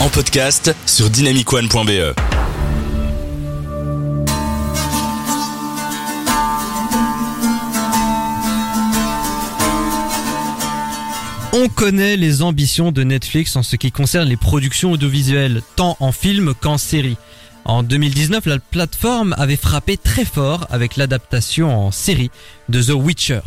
en podcast sur. On connaît les ambitions de Netflix en ce qui concerne les productions audiovisuelles, tant en film qu'en série. En 2019, la plateforme avait frappé très fort avec l'adaptation en série de The Witcher.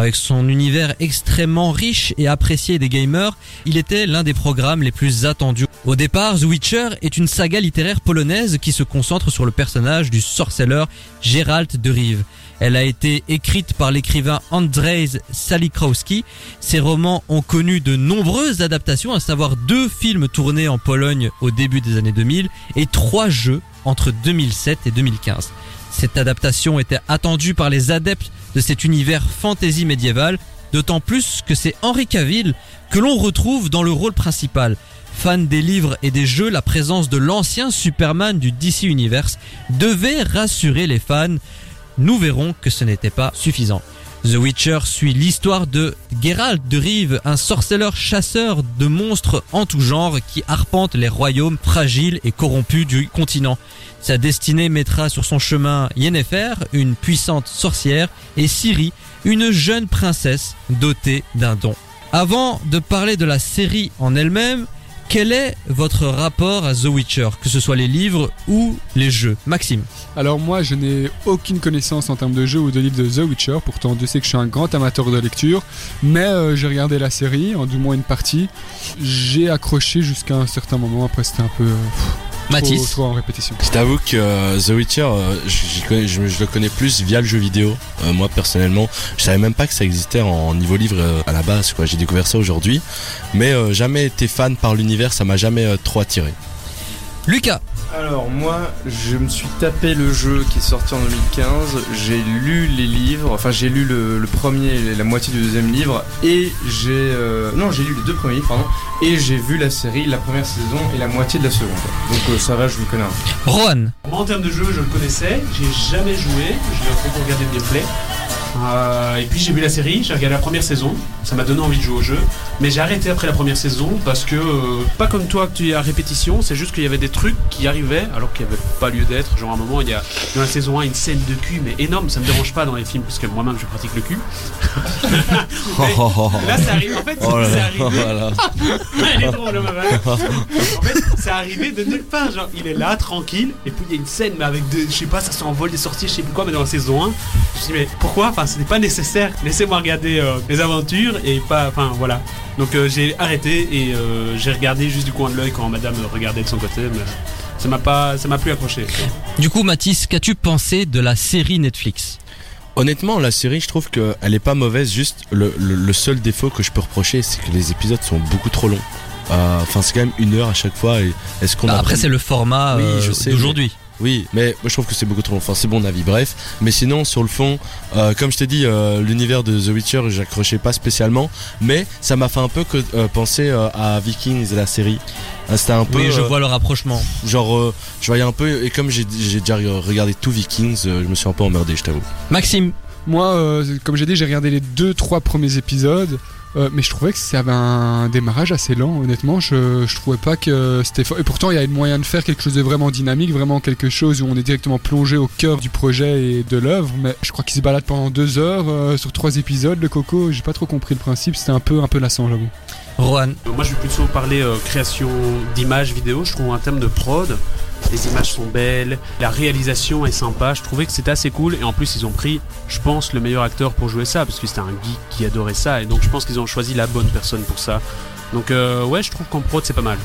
Avec son univers extrêmement riche et apprécié des gamers, il était l'un des programmes les plus attendus. Au départ, The Witcher est une saga littéraire polonaise qui se concentre sur le personnage du sorceleur Geralt de Rive. Elle a été écrite par l'écrivain Andrzej Salikowski. Ses romans ont connu de nombreuses adaptations, à savoir deux films tournés en Pologne au début des années 2000 et trois jeux entre 2007 et 2015. Cette adaptation était attendue par les adeptes de cet univers fantasy médiéval, d'autant plus que c'est Henry Cavill que l'on retrouve dans le rôle principal. Fan des livres et des jeux, la présence de l'ancien Superman du DC Universe devait rassurer les fans. Nous verrons que ce n'était pas suffisant. The Witcher suit l'histoire de Geralt de Rive, un sorceleur chasseur de monstres en tout genre qui arpente les royaumes fragiles et corrompus du continent. Sa destinée mettra sur son chemin Yennefer, une puissante sorcière, et Ciri, une jeune princesse dotée d'un don. Avant de parler de la série en elle-même, quel est votre rapport à The Witcher, que ce soit les livres ou les jeux Maxime Alors moi, je n'ai aucune connaissance en termes de jeux ou de livres de The Witcher. Pourtant, Dieu sait que je suis un grand amateur de lecture. Mais euh, j'ai regardé la série, en du moins une partie. J'ai accroché jusqu'à un certain moment. Après, c'était un peu... euh, Mathis en répétition. Je t'avoue que euh, The Witcher, euh, je, je le connais plus via le jeu vidéo. Euh, moi personnellement, je savais même pas que ça existait en niveau livre euh, à la base. quoi. J'ai découvert ça aujourd'hui, mais euh, jamais été fan par l'univers, ça m'a jamais euh, trop attiré. Lucas. Alors moi, je me suis tapé le jeu qui est sorti en 2015, j'ai lu les livres, enfin j'ai lu le, le premier et la moitié du deuxième livre, et j'ai... euh, non, j'ai lu les deux premiers livres, pardon, et j'ai vu la série, la première saison et la moitié de la seconde. Donc euh, ça va, je vous connais un peu. Rohan. Moi, en termes de jeu, je le connaissais, j'ai jamais joué, je l'ai beaucoup regardé le gameplay. Euh, et puis j'ai vu la série, j'ai regardé la première saison, ça m'a donné envie de jouer au jeu, mais j'ai arrêté après la première saison parce que, euh, pas comme toi que tu es à répétition, c'est juste qu'il y avait des trucs qui arrivaient alors qu'il n'y avait pas lieu d'être. Genre à un moment, il y a dans la saison 1 une scène de cul, mais énorme, ça me dérange pas dans les films parce que moi-même je pratique le cul. Là, ça arrive, en fait, Oh c'est arrivé. voilà. Elle est drôle, ma. En fait, c'est arrivé de nulle part. Genre, il est là, tranquille, et puis il y a une scène, mais avec de, je sais pas, ça s'envole des sorties, je sais plus quoi, mais dans la saison 1. Je me suis dit, mais pourquoi? Enfin, ce n'est pas nécessaire. Laissez-moi regarder euh, les aventures et pas. Enfin, voilà. Donc, euh, j'ai arrêté et euh, j'ai regardé juste du coin de l'œil quand madame regardait de son côté, mais ça m'a pas, ça m'a plus accroché. Du coup, Mathis, qu'as-tu pensé de la série Netflix? Honnêtement, la série, je trouve qu'elle est pas mauvaise. Juste le, le- le seul défaut que je peux reprocher, c'est que les épisodes sont beaucoup trop longs. Euh, Enfin, c'est quand même une heure à chaque fois. Et est-ce qu'on Bah, a Après, c'est le format Oui, euh, je sais, d'aujourd'hui. Oui, mais moi je trouve que c'est beaucoup trop long. Enfin, c'est mon avis. Bref, mais sinon sur le fond, euh, comme je t'ai dit, euh, l'univers de The Witcher, j'accrochais pas spécialement, mais ça m'a fait un peu que, euh, penser euh, à Vikings, la série. C'était un peu Oui, je euh, vois le rapprochement. genre, euh, je voyais un peu et comme j'ai j'ai déjà regardé tout Vikings, euh, je me suis un peu emmerdé, je t'avoue. Maxime Moi, euh, comme j'ai dit, j'ai regardé les deux, trois premiers épisodes. Euh, mais je trouvais que ça avait un démarrage assez lent, honnêtement. Je, je trouvais pas que c'était fort. Et pourtant, il y a le moyen de faire quelque chose de vraiment dynamique, vraiment quelque chose où on est directement plongé au cœur du projet et de l'œuvre. Mais je crois qu'il se balade pendant deux heures euh, sur trois épisodes. Le Coco, j'ai pas trop compris le principe. C'était un peu, un peu lassant, j'avoue. Rohan Euh, Moi, je vais plutôt parler euh, création d'images vidéo. Je trouve en termes de prod, les images sont belles, la réalisation est sympa. Je trouvais que c'était assez cool. Et en plus, ils ont pris, je pense, le meilleur acteur pour jouer ça, parce que c'était un geek qui adorait ça. Et donc, je pense qu'ils ont choisi la bonne personne pour ça. Donc, euh, ouais, je trouve qu'en prod, c'est pas mal.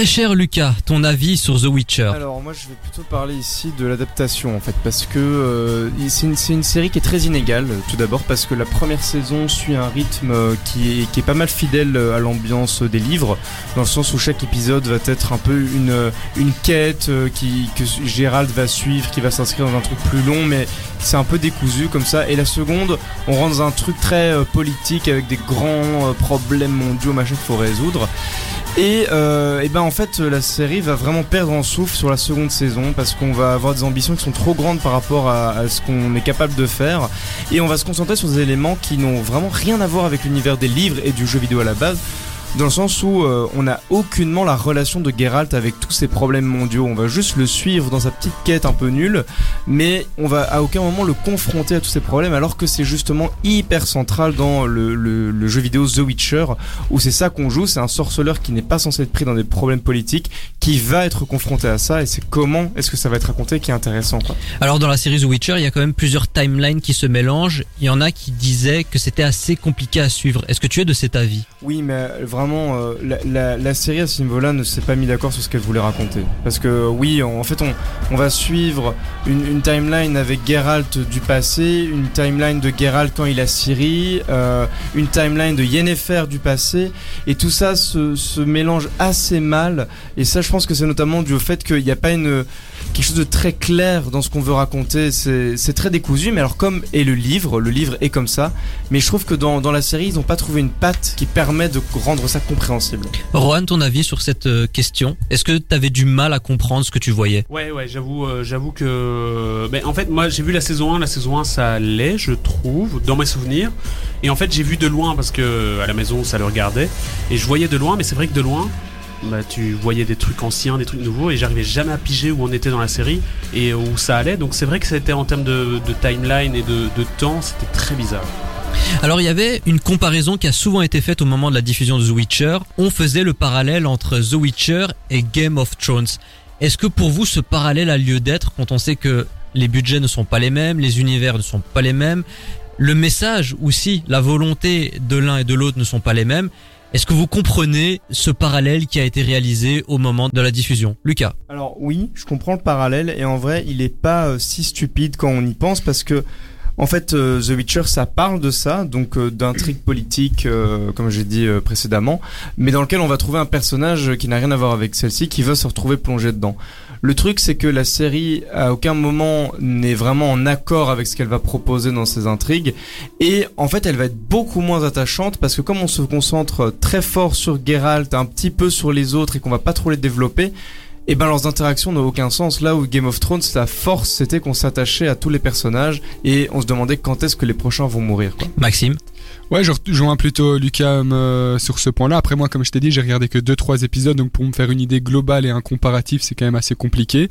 Très cher Lucas, ton avis sur The Witcher? Alors moi je vais plutôt parler ici de l'adaptation en fait parce que euh, c'est une, série qui est très inégale tout d'abord parce que la première saison suit un rythme euh, qui est, pas mal fidèle euh, à l'ambiance des livres dans le sens où chaque épisode va être un peu une, une quête que Gérald va suivre qui va s'inscrire dans un truc plus long mais c'est un peu décousu comme ça. Et la seconde on rentre dans un truc très politique avec des grands problèmes mondiaux machin qu'il faut résoudre et, euh, et ben en fait la série va vraiment perdre en souffle sur la seconde saison parce qu'on va avoir des ambitions qui sont trop grandes par rapport à ce qu'on est capable de faire et on va se concentrer sur des éléments qui n'ont vraiment rien à voir avec l'univers des livres et du jeu vidéo à la base. Dans le sens où euh, on n'a aucunement la relation de Geralt avec tous ces problèmes mondiaux. On va juste le suivre dans sa petite quête un peu nulle, mais on va à aucun moment le confronter à tous ces problèmes, alors que c'est justement hyper central dans le, le- le jeu vidéo The Witcher, où c'est ça qu'on joue. C'est un sorceleur qui n'est pas censé être pris dans des problèmes politiques, qui va être confronté à ça, et c'est comment est-ce que ça va être raconté qui est intéressant. Quoi. Alors dans la série The Witcher, il y a quand même plusieurs timelines qui se mélangent. Il y en a qui disaient que c'était assez compliqué à suivre. Est-ce que tu es de cet avis? Oui, mais euh, vraiment, euh, la, série à ce niveau-là ne s'est pas mis d'accord sur ce qu'elle voulait raconter. Parce que oui, en fait, on, va suivre une, timeline avec Geralt du passé, une timeline de Geralt quand il a Ciri, euh, une timeline de Yennefer du passé, et tout ça se, se mélange assez mal. Et ça, je pense que c'est notamment dû au fait qu'il n'y a pas une quelque chose de très clair dans ce qu'on veut raconter. C'est très décousu, mais alors comme est le livre, le livre est comme ça. Mais je trouve que dans, dans la série, ils n'ont pas trouvé une patte qui permet de rendre ça compréhensible. Rohan, ton avis sur cette euh, question? Est-ce que tu avais du mal à comprendre ce que tu voyais? Ouais, ouais, j'avoue, euh, j'avoue que. Ben, en fait, moi, j'ai vu la saison 1. La saison 1, ça allait, je trouve, dans mes souvenirs. Et en fait, j'ai vu de loin parce que à la maison, ça le regardait. Et je voyais de loin, mais c'est vrai que de loin, bah, tu voyais des trucs anciens, des trucs nouveaux, et j'arrivais jamais à piger où on était dans la série et où ça allait. Donc c'est vrai que c'était en termes de, timeline et de, de temps, c'était très bizarre. Alors il y avait une comparaison qui a souvent été faite au moment de la diffusion de The Witcher. On faisait le parallèle entre The Witcher et Game of Thrones. Est-ce que pour vous ce parallèle a lieu d'être quand on sait que les budgets ne sont pas les mêmes, les univers ne sont pas les mêmes, le message aussi, la volonté de l'un et de l'autre ne sont pas les mêmes Est-ce que vous comprenez ce parallèle qui a été réalisé au moment de la diffusion Lucas? Alors oui, je comprends le parallèle, et en vrai, il est pas euh, si stupide quand on y pense, parce que en fait, euh, The Witcher, ça parle de ça, donc euh, d'intrigue politique, euh, comme j'ai dit précédemment, mais dans lequel on va trouver un personnage qui n'a rien à voir avec celle-ci, qui va se retrouver plongé dedans. Le truc, c'est que la série, à aucun moment, n'est vraiment en accord avec ce qu'elle va proposer dans ses intrigues, et en fait, elle va être beaucoup moins attachante, parce que comme on se concentre très fort sur Geralt, un petit peu sur les autres, et qu'on va pas trop les développer, et ben leurs interactions n'ont aucun sens. Là où Game of Thrones, la force, c'était qu'on s'attachait à tous les personnages et on se demandait quand est-ce que les prochains vont mourir. Maxime? Ouais, je rejoins plutôt Lucas euh, sur ce point-là. Après moi, comme je t'ai dit, j'ai regardé que deux trois épisodes, donc pour me faire une idée globale et un comparatif, c'est quand même assez compliqué.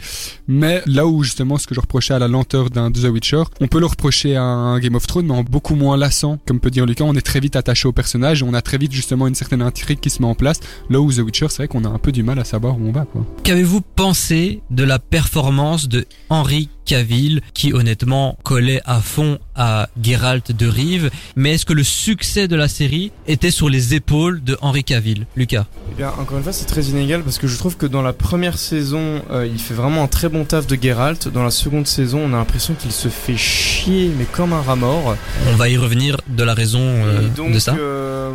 Mais là où justement, ce que je reprochais à la lenteur d'un The Witcher, on peut le reprocher à un Game of Thrones, mais en beaucoup moins lassant, comme peut dire Lucas. On est très vite attaché au personnage, on a très vite justement une certaine intrigue qui se met en place. Là où The Witcher, c'est vrai qu'on a un peu du mal à savoir où on va. Qu'avez-vous pensé de la performance de Henry Cavill qui honnêtement collait à fond à Geralt de Rive mais est-ce que le succès de la série était sur les épaules de Henry Cavill? Lucas Eh bien, encore une fois, c'est très inégal parce que je trouve que dans la première saison, euh, il fait vraiment un très bon taf de Geralt. Dans la seconde saison, on a l'impression qu'il se fait chier, mais comme un rat mort. On va y revenir de la raison euh, donc, de ça euh,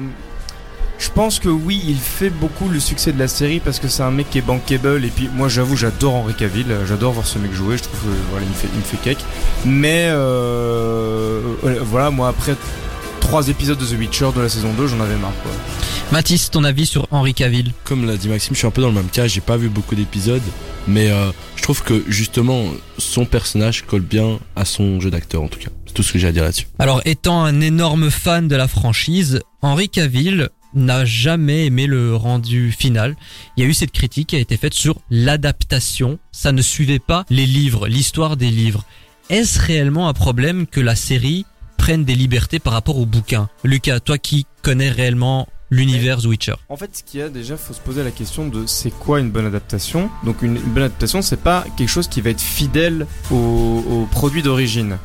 je pense que oui, il fait beaucoup le succès de la série parce que c'est un mec qui est bankable. Et puis, moi, j'avoue, j'adore Henry Cavill. J'adore voir ce mec jouer. Je trouve que voilà, il me fait, il me fait cake. Mais euh, euh, voilà, moi, après trois épisodes de The Witcher de la saison 2, j'en avais marre. Quoi. Mathis ton avis sur Henry Cavill? Comme l'a dit Maxime, je suis un peu dans le même cas, j'ai pas vu beaucoup d'épisodes, mais euh, je trouve que justement son personnage colle bien à son jeu d'acteur en tout cas. C'est tout ce que j'ai à dire là-dessus. Alors étant un énorme fan de la franchise Henry Cavill n'a jamais aimé le rendu final. Il y a eu cette critique qui a été faite sur l'adaptation. Ça ne suivait pas les livres, l'histoire des livres. Est-ce réellement un problème que la série prenne des libertés par rapport au bouquin? Lucas, toi qui connais réellement l'univers The Witcher. En fait, ce qu'il y a déjà, faut se poser la question de c'est quoi une bonne adaptation? Donc, une, bonne adaptation, c'est pas quelque chose qui va être fidèle au produit d'origine.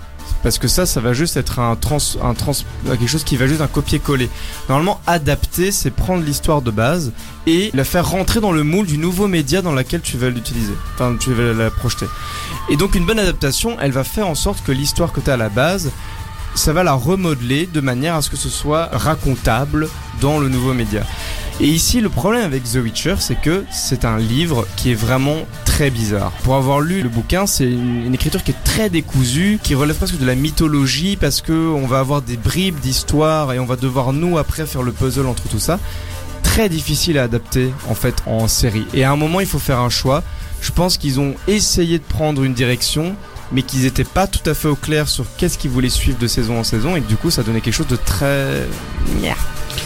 Parce que ça, ça va juste être un trans, un trans, quelque chose qui va juste un copier-coller. Normalement, adapter, c'est prendre l'histoire de base et la faire rentrer dans le moule du nouveau média dans lequel tu vas l'utiliser. Enfin, tu vas la projeter. Et donc, une bonne adaptation, elle va faire en sorte que l'histoire que tu as à la base, ça va la remodeler de manière à ce que ce soit racontable dans le nouveau média. Et ici, le problème avec The Witcher, c'est que c'est un livre qui est vraiment très bizarre. Pour avoir lu le bouquin, c'est une, écriture qui est très décousue, qui relève presque de la mythologie parce que on va avoir des bribes d'histoire et on va devoir nous après faire le puzzle entre tout ça. Très difficile à adapter en fait en série. Et à un moment, il faut faire un choix. Je pense qu'ils ont essayé de prendre une direction, mais qu'ils n'étaient pas tout à fait au clair sur qu'est-ce qu'ils voulaient suivre de saison en saison et que du coup, ça donnait quelque chose de très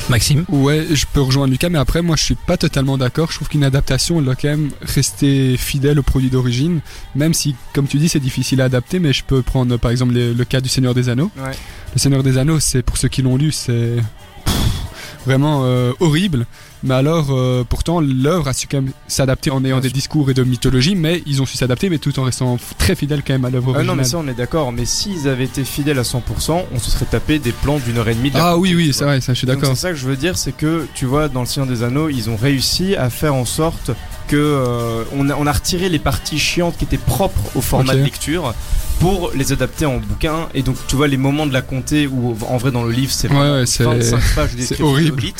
Maxime Ouais, je peux rejoindre Lucas, mais après, moi, je suis pas totalement d'accord. Je trouve qu'une adaptation, elle doit quand même rester fidèle au produit d'origine, même si, comme tu dis, c'est difficile à adapter. Mais je peux prendre, par exemple, les- le cas du Seigneur des Anneaux. Ouais. Le Seigneur des Anneaux, c'est pour ceux qui l'ont lu, c'est vraiment euh, horrible. Mais alors, euh, pourtant, l'œuvre a su quand même s'adapter en ayant Bien des sûr. discours et de mythologie, mais ils ont su s'adapter, mais tout en restant très fidèles quand même à l'œuvre Ah originale. non, mais ça, on est d'accord. Mais s'ils avaient été fidèles à 100%, on se serait tapé des plans d'une heure et demie. de la Ah oui, oui, c'est vrai, ça, je suis Donc d'accord. c'est ça que je veux dire, c'est que tu vois, dans le Seigneur des Anneaux, ils ont réussi à faire en sorte que euh, on, a, on a retiré les parties chiantes qui étaient propres au format Ok. de lecture pour les adapter en bouquin. Et donc tu vois les moments de la comté où en vrai dans le livre c'est Ouais, ouais, c'est- 25 pages horrible. Hobbit.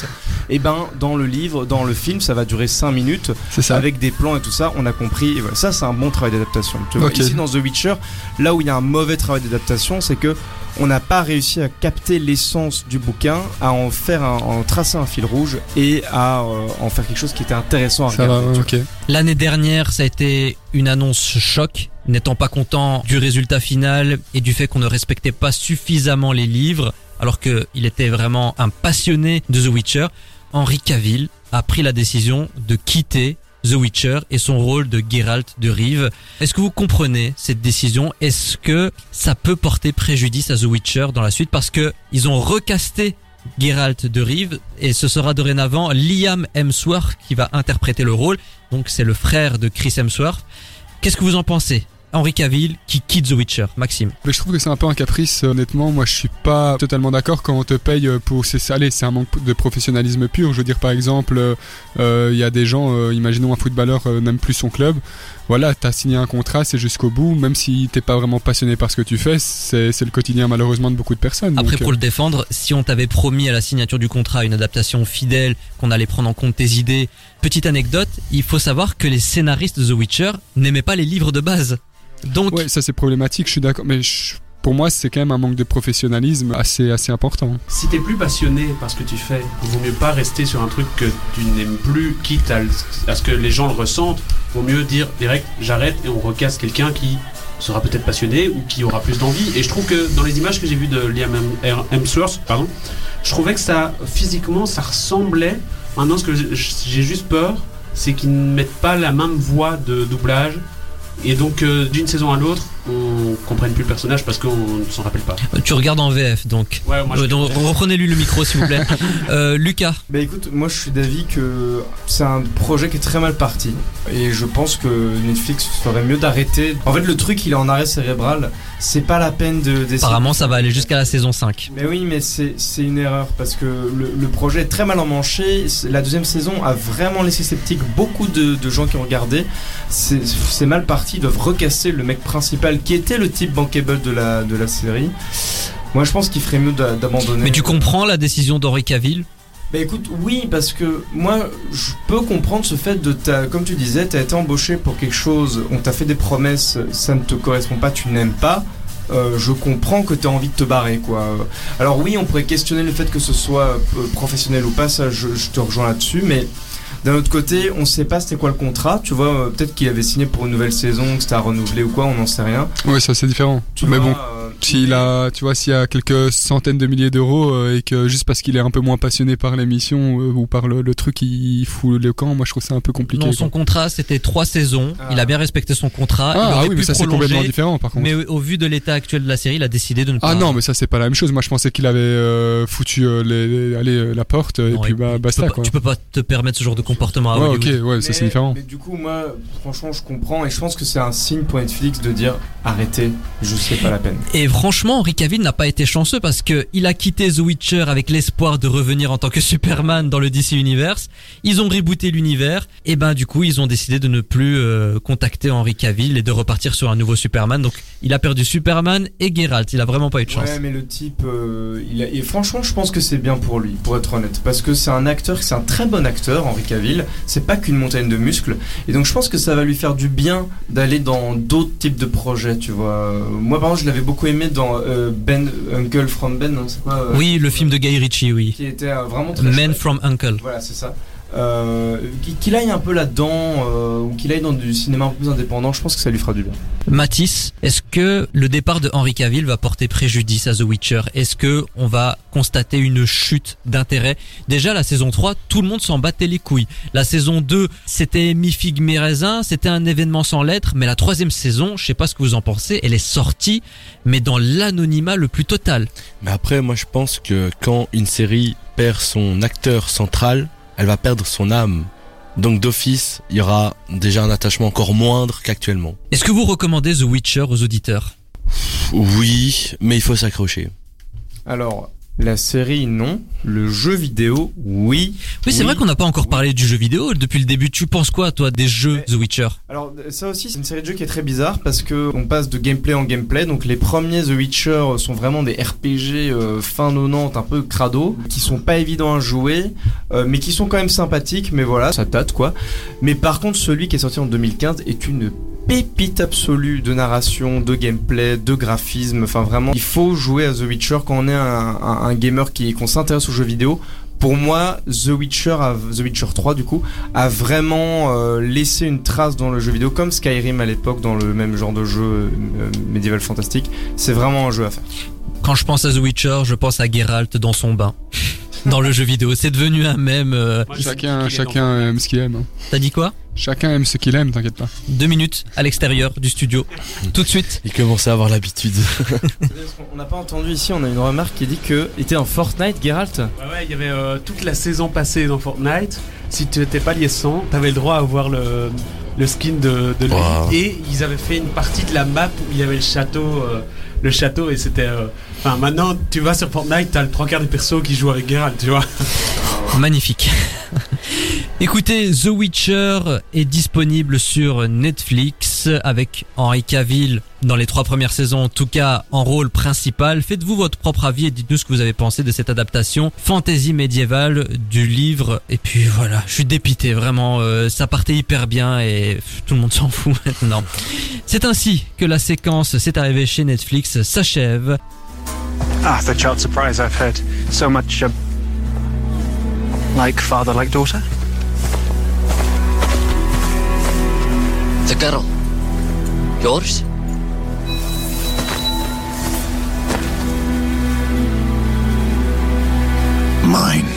Et ben dans le livre, dans le film, ça va durer 5 minutes C'est ça. avec des plans et tout ça, on a compris. Et voilà, ça, c'est un bon travail d'adaptation. Tu vois, Ok. Ici, dans The Witcher, là où il y a un mauvais travail d'adaptation, c'est que on n'a pas réussi à capter l'essence du bouquin, à en faire, un, en tracer un fil rouge et à euh, en faire quelque chose qui était intéressant à Ça regarder. L'année dernière, ça a été une annonce choc, n'étant pas content du résultat final et du fait qu'on ne respectait pas suffisamment les livres, alors qu'il était vraiment un passionné de The Witcher. Henry Cavill a pris la décision de quitter The Witcher et son rôle de Geralt de Rive. Est-ce que vous comprenez cette décision? Est-ce que ça peut porter préjudice à The Witcher dans la suite? Parce que ils ont recasté Geralt de Rive et ce sera dorénavant Liam Hemsworth qui va interpréter le rôle. Donc c'est le frère de Chris Hemsworth. Qu'est-ce que vous en pensez? Henry Cavill qui quitte The Witcher, Maxime. Mais je trouve que c'est un peu un caprice, euh, honnêtement. Moi, je suis pas totalement d'accord quand on te paye euh, pour. C'est allez, c'est un manque de professionnalisme pur. Je veux dire, par exemple, euh, euh, il y a des gens, euh, imaginons un footballeur euh, n'aime plus son club. Voilà, t'as signé un contrat, c'est jusqu'au bout. Même si t'es pas vraiment passionné par ce que tu fais, c'est c'est le quotidien malheureusement de beaucoup de personnes. Après Donc, pour le défendre, si on t'avait promis à la signature du contrat une adaptation fidèle, qu'on allait prendre en compte tes idées, petite anecdote, il faut savoir que les scénaristes de The Witcher n'aimaient pas les livres de base. Donc ouais, ça c'est problématique. Je suis d'accord, mais je- pour moi, c'est quand même un manque de professionnalisme assez assez important. Si t'es plus passionné par ce que tu fais, vaut mieux pas rester sur un truc que tu n'aimes plus, quitte à, ce que les gens le ressentent. Vaut mieux dire direct, j'arrête et on recasse quelqu'un qui sera peut-être passionné ou qui aura plus d'envie. Et je trouve que dans les images que j'ai vues de Liam Hem- Hemsworth, pardon, je trouvais que ça, physiquement, ça ressemblait. Maintenant, ce que j'ai juste peur, c'est qu'ils ne mettent pas la même voix de doublage. Et donc, euh, d'une saison à l'autre, comprenne plus le personnage parce qu'on ne s'en rappelle pas. tu regardes en VF donc. Ouais, moi, Euh, donc reprenez-lui le micro s'il vous plaît. Euh, Lucas, Bah écoute, moi je suis d'avis que c'est un projet qui est très mal parti et je pense que Netflix ferait mieux d'arrêter. En fait, le truc il est en arrêt cérébral, c'est pas la peine de apparemment ça va aller jusqu'à la saison 5. Mais oui, mais c'est c'est une erreur parce que le, le projet est très mal emmanché. La deuxième saison a vraiment laissé sceptique beaucoup de, de gens qui ont regardé. C'est c'est mal parti. Ils doivent recasser le mec principal qui était le type bankable de la, de la série. Moi, je pense qu'il ferait mieux d'a- d'abandonner. Mais tu comprends la décision d'Henry Cavill? Bah écoute, oui, parce que moi, je peux comprendre ce fait de ta, comme tu disais, t'as été embauché pour quelque chose, on t'a fait des promesses, ça ne te correspond pas, tu n'aimes pas. Euh, je comprends que tu as envie de te barrer quoi. Alors oui, on pourrait questionner le fait que ce soit euh, professionnel ou pas, ça je, je te rejoins là-dessus, mais d'un autre côté, on sait pas c'était quoi le contrat, tu vois, euh, peut-être qu'il avait signé pour une nouvelle saison, que c'était à renouveler ou quoi, on n'en sait rien. Ouais, ça c'est différent. Tu mais vois, bon. S'il a, tu vois, s'il y a quelques centaines de milliers d'euros euh, et que juste parce qu'il est un peu moins passionné par l'émission euh, ou par le, le truc, il fout le camp, moi je trouve ça un peu compliqué. Non, son quoi. contrat c'était trois saisons. Ah. Il a bien respecté son contrat. il Ah, ah oui, mais ça c'est complètement différent par contre. Mais au au vu de l'état actuel de la série, il a décidé de ne pas. Ah non, mais ça c'est pas la même chose. Moi je pensais qu'il avait euh, foutu euh, les, les- allez, euh, la porte et Non, puis bah tu basta peux pas- quoi. Tu peux pas te permettre ce genre de comportement à Ouais, Hollywood. ok, ouais, ça c'est différent. Mais du coup, moi, franchement, je comprends et je pense que c'est un signe pour Netflix de dire arrêtez, je sais pas la peine. Et franchement, Henry Cavill n'a pas été chanceux parce que il a quitté The Witcher avec l'espoir de revenir en tant que Superman dans le DC Universe. Ils ont rebooté l'univers et ben du coup ils ont décidé de ne plus euh, contacter Henry Cavill et de repartir sur un nouveau Superman. Donc il a perdu Superman et Geralt. Il a vraiment pas eu de chance. Ouais, mais le type, euh, il a, et franchement, je pense que c'est bien pour lui, pour être honnête, parce que c'est un acteur, c'est un très bon acteur, Henri Cavill. C'est pas qu'une montagne de muscles, et donc je pense que ça va lui faire du bien d'aller dans d'autres types de projets, tu vois. Moi, par exemple, je l'avais beaucoup aimé dans euh, Ben Uncle from Ben, non, c'est quoi euh, Oui, le film de Guy Ritchie, oui. qui était euh, vraiment très Men chouette. from Uncle. Voilà, c'est ça. Euh, qu'il- aille un peu là-dedans euh, ou qu'il aille dans du cinéma un peu plus indépendant, je pense que ça lui fera du bien. Mathis, est-ce que le départ de Henry Cavill va porter préjudice à The Witcher? Est-ce que on va constater une chute d'intérêt? Déjà la saison 3, tout le monde s'en battait les couilles. La saison 2, c'était mi figue mi raisin, c'était un événement sans lettres, mais la troisième saison, je sais pas ce que vous en pensez, elle est sortie mais dans l'anonymat le plus total. Mais après, moi je pense que quand une série perd son acteur central, elle va perdre son âme. Donc d'office, il y aura déjà un attachement encore moindre qu'actuellement. Est-ce que vous recommandez The Witcher aux auditeurs? Oui, mais il faut s'accrocher. Alors, la série, non. Le jeu vidéo, oui. Oui, c'est Oui. vrai qu'on n'a pas encore parlé du jeu vidéo depuis le début. Tu penses quoi, toi, des jeux Mais- The Witcher? Alors ça aussi c'est une série de jeux qui est très bizarre parce que on passe de gameplay en gameplay donc les premiers The Witcher sont vraiment des RPG euh, fin 90 un peu crado qui sont pas évidents à jouer euh, mais qui sont quand même sympathiques mais voilà ça tâte quoi mais par contre celui qui est sorti en 2015 est une pépite absolue de narration, de gameplay, de graphisme. Enfin, vraiment, il faut jouer à The Witcher quand on est un, gamer qui qu'on s'intéresse aux jeux vidéo. Pour moi, The Witcher, The Witcher 3 du coup, a vraiment euh, laissé une trace dans le jeu vidéo, comme Skyrim à l'époque dans le même genre de jeu euh, médiéval fantastique. C'est vraiment un jeu à faire. Quand je pense à The Witcher, je pense à Geralt dans son bain. Dans le jeu vidéo, c'est devenu un même. euh, Chacun, chacun aime ce qu'il aime. hein. T'as dit quoi? Chacun aime ce qu'il aime, t'inquiète pas. Deux minutes à l'extérieur du studio. Tout de suite. Il commençait à avoir l'habitude. On n'a pas entendu ici, on a une remarque qui dit que était en Fortnite, Geralt. Ouais, ouais, il y avait euh, toute la saison passée dans Fortnite. Si tu n'étais pas lié 100, t'avais le droit à avoir le, le skin de, de lui. Wow. Et ils avaient fait une partie de la map où il y avait le château. euh, le château et c'était. euh, Enfin, maintenant, tu vas sur Fortnite, t'as le trois quarts des persos qui jouent avec Geralt, tu vois. Magnifique. Écoutez, The Witcher est disponible sur Netflix avec Henry Cavill dans les trois premières saisons, en tout cas en rôle principal. Faites-vous votre propre avis et dites-nous ce que vous avez pensé de cette adaptation fantasy médiévale du livre. Et puis voilà, je suis dépité, vraiment, euh, ça partait hyper bien et pff, tout le monde s'en fout maintenant. C'est ainsi que la séquence C'est arrivé chez Netflix s'achève. Ah, the child surprise I've heard so much. Uh, like father, like daughter? The girl. Yours? Mine.